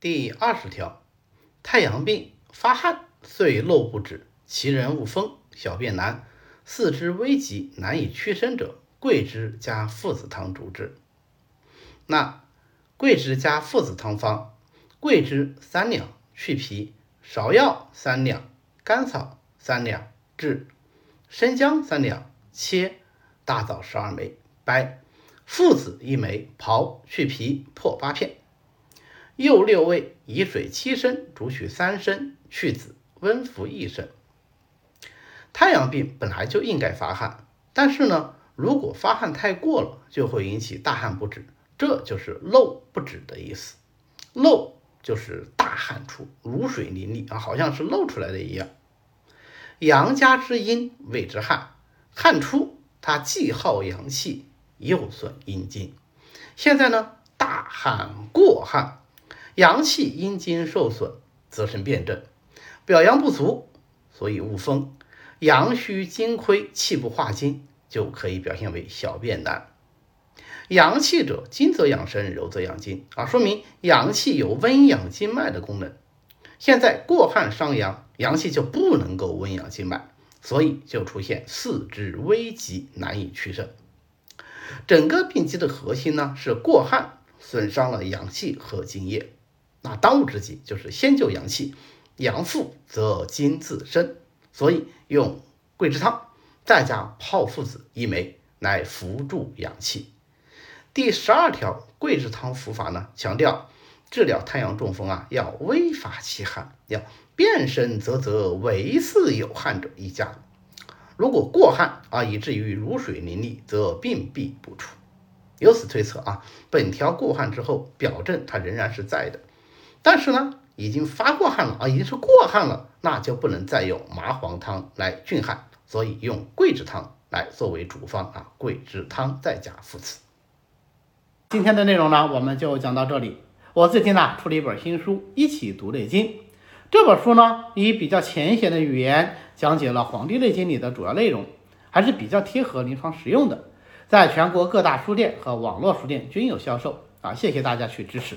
第二十条，太阳病发汗，遂漏不止，其人恶风，小便难，四肢危急，难以屈伸者，桂枝加附子汤主之。那桂枝加附子汤方：桂枝三两，去皮；芍药三两，甘草三两，炙；生姜三两，切；大枣十二枚，掰；附子一枚，刨去皮，破八片。右六味，以水七升，煮取三升，去子，温服一升。太阳病本来就应该发汗，但是呢，如果发汗太过了，就会引起大汗不止，这就是漏不止的意思。漏就是大汗出，如水淋漓啊，好像是漏出来的一样。阳家之阴谓之汗，汗出它既耗阳气，又损阴精。现在呢，大汗过汗。阳气阴经受损，则生辩证，表阳不足，所以误风。阳虚精亏，气不化精，就可以表现为小便难。阳气者，精则养生，柔则养筋啊，说明阳气有温养经脉的功能。现在过汗伤阳，阳气就不能够温养经脉，所以就出现四肢危急，难以屈伸。整个病机的核心呢，是过汗损伤了阳气和津液。那当务之急就是先救阳气，阳复则精自生，所以用桂枝汤，再加炮附子一枚，来扶助阳气。第十二条，桂枝汤服法呢，强调治疗太阳中风啊，要微发其汗，要变身啧啧，唯似有汗者一家。如果过汗啊，以至于如水淋漓，则病必不除。由此推测啊，本条过汗之后，表证它仍然是在的。但是呢，已经发过汗了啊，已经是过汗了，那就不能再用麻黄汤来峻汗，所以用桂枝汤来作为主方啊，桂枝汤再加附子。今天的内容呢，我们就讲到这里。我最近呢出了一本新书《一起读内经》，这本书呢以比较浅显的语言讲解了《黄帝内经》里的主要内容，还是比较贴合临床实用的，在全国各大书店和网络书店均有销售啊，谢谢大家去支持。